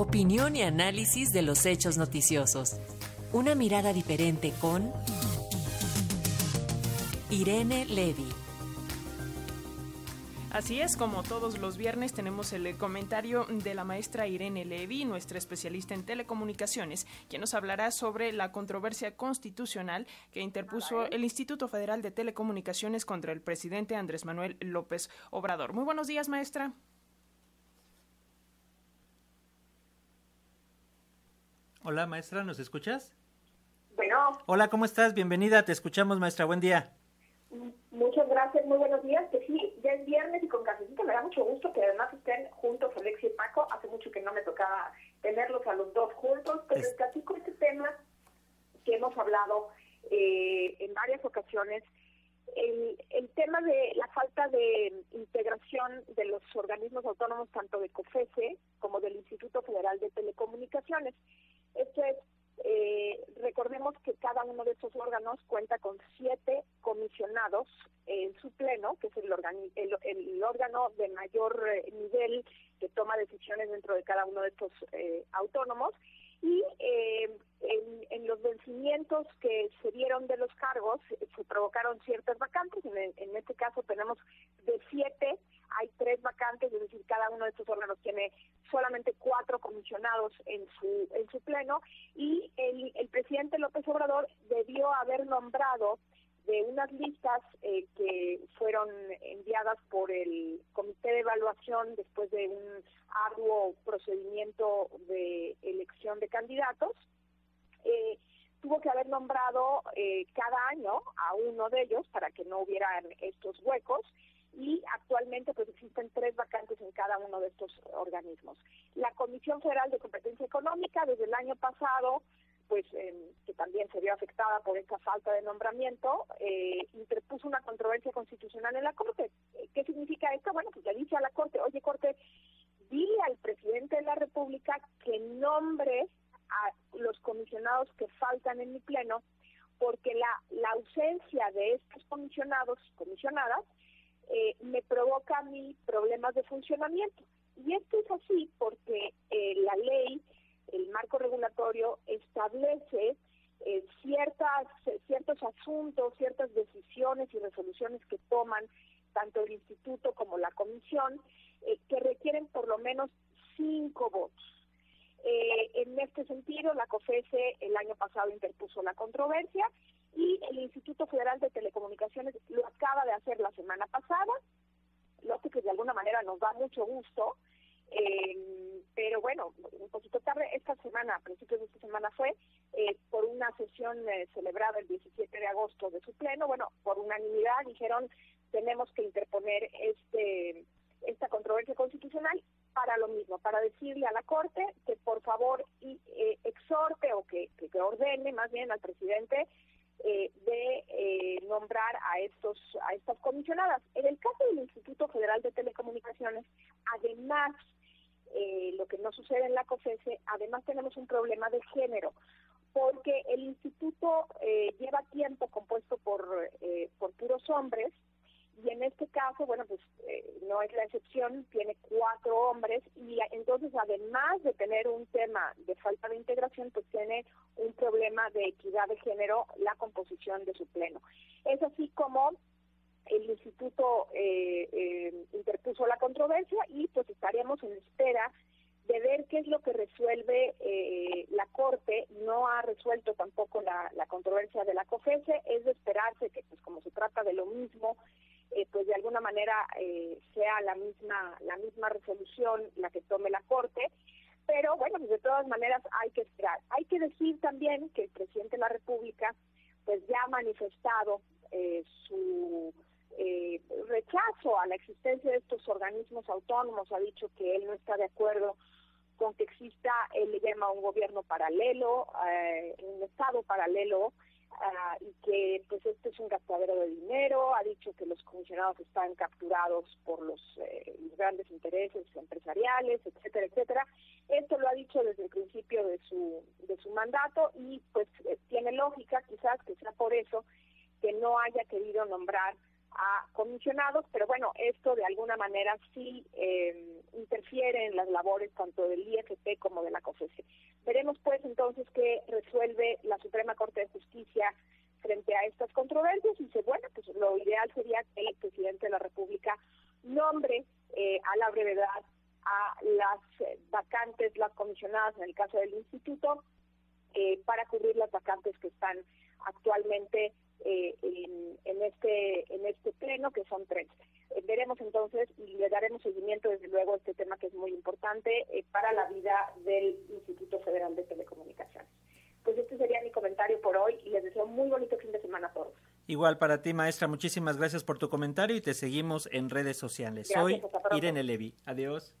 Opinión y análisis de los hechos noticiosos. Una mirada diferente con Irene Levy. Así es, como todos los viernes tenemos el comentario de la maestra Irene Levy, nuestra especialista en telecomunicaciones, quien nos hablará sobre la controversia constitucional que interpuso el Instituto Federal de Telecomunicaciones contra el presidente Andrés Manuel López Obrador. Muy buenos días, maestra. Hola, maestra, ¿nos escuchas? Bueno. Hola, ¿cómo estás? Bienvenida, te escuchamos, maestra. Buen día. Muchas gracias, muy buenos días. Que sí, ya es viernes y con cafecito me da mucho gusto que además estén juntos Alexia y Paco. Hace mucho que no me tocaba tenerlos a los dos juntos, pero les platico este tema que hemos hablado eh, en varias ocasiones. El, el tema de la falta de integración de los organismos autónomos, tanto de COFESE como del Instituto Federal de Telecomunicaciones. Esto es eh, recordemos que cada uno de estos órganos cuenta con siete comisionados en su pleno, que es el, el, órgano de mayor eh, nivel que toma decisiones dentro de cada uno de estos eh, autónomos. Y en, en, los vencimientos que se dieron de los cargos se provocaron ciertas vacantes. En, en este caso tenemos de siete hay tres vacantes, es decir, cada uno de estos órganos tiene solamente cuatro comisionados en su, en su pleno y el, el presidente López Obrador debió haber nombrado de unas listas eh, que fueron enviadas por el Comité de Evaluación después de un arduo procedimiento de elección de candidatos. Eh, tuvo que haber nombrado eh, cada año a uno de ellos para que no hubieran estos huecos y actualmente pues existen tres vacantes en cada uno de estos organismos. La Comisión Federal de Competencia Económica desde el año pasado pues que también se vio afectada por esta falta de nombramiento, eh, interpuso una controversia constitucional en la Corte. ¿Qué significa esto? Bueno, pues le dice a la Corte, oye Corte, dile al presidente de la República que nombre a los comisionados que faltan en mi pleno, porque la, la ausencia de estos comisionados, comisionadas, eh, me provoca a mí problemas de funcionamiento. Y esto es así porque eh, la ley, el marco regulatorio, establece eh, ciertas, ciertos asuntos, ciertas decisiones y resoluciones que toman tanto el instituto como la comisión, que requieren por lo menos cinco votos. en este sentido, la COFESE el año pasado interpuso la controversia y el Instituto Federal de Telecomunicaciones lo acaba de hacer la semana pasada, lo que de alguna manera nos da mucho gusto, eh, pero bueno, un poquito tarde, esta semana, a principios de esta semana fue, eh, por una sesión eh, celebrada el 17 de agosto de su pleno, bueno, por unanimidad dijeron tenemos que interponer este esta controversia constitucional para lo mismo, para decirle a la Corte que por favor y, exhorte o que ordene más bien al presidente eh, de eh, nombrar a estos a estas comisionadas. En el caso del Instituto Federal de Telecomunicaciones, además eh, lo que no sucede en la COFESE, además tenemos un problema de género, porque el instituto lleva tiempo compuesto por por puros hombres y en este caso, bueno, pues eh, no es la excepción, tiene cuatro hombres y entonces además de tener un tema de falta de integración, pues tiene un problema de equidad de género la composición de su pleno. Es así como el instituto eh, eh, interpuso la controversia y pues estaremos en espera de ver qué es lo que resuelve la Corte. No ha resuelto tampoco la, la controversia de la COFESE, es de esperarse que pues como se trata de lo mismo, eh, pues de alguna manera eh, sea la misma la misma resolución la que tome la corte pero bueno pues de todas maneras hay que esperar. Hay que decir también que el presidente de la república pues ya ha manifestado eh, su rechazo a la existencia de estos organismos autónomos. Ha dicho que él no está de acuerdo con que exista él le llama un gobierno paralelo un estado paralelo Ah, y que pues este es un gastadero de dinero, ha dicho que los comisionados están capturados por los, eh, grandes intereses empresariales, etcétera, etcétera. Esto lo ha dicho desde el principio de su, de su mandato y pues eh, tiene lógica quizás que sea por eso que no haya querido nombrar a comisionados, pero bueno, esto de alguna manera sí eh, interfiere en las labores tanto del IFP como de la COFESE. Veremos pues entonces qué resuelve la Suprema Corte de Justicia frente a estas controversias y dice, bueno, pues lo ideal sería que el presidente de la República nombre eh, brevedad a las eh, vacantes, las comisionadas en el caso del instituto, eh, para cubrir las vacantes que están actualmente en, en, este en este pleno, que son tres. veremos entonces y le daremos seguimiento, desde luego, a este tema que es muy importante para la vida del Instituto Federal de Telecomunicaciones. Pues este sería mi comentario por hoy y les deseo muy bonito fin de semana a todos. Igual para ti, maestra, muchísimas gracias por tu comentario y te seguimos en redes sociales. Soy Irene Levi. Adiós.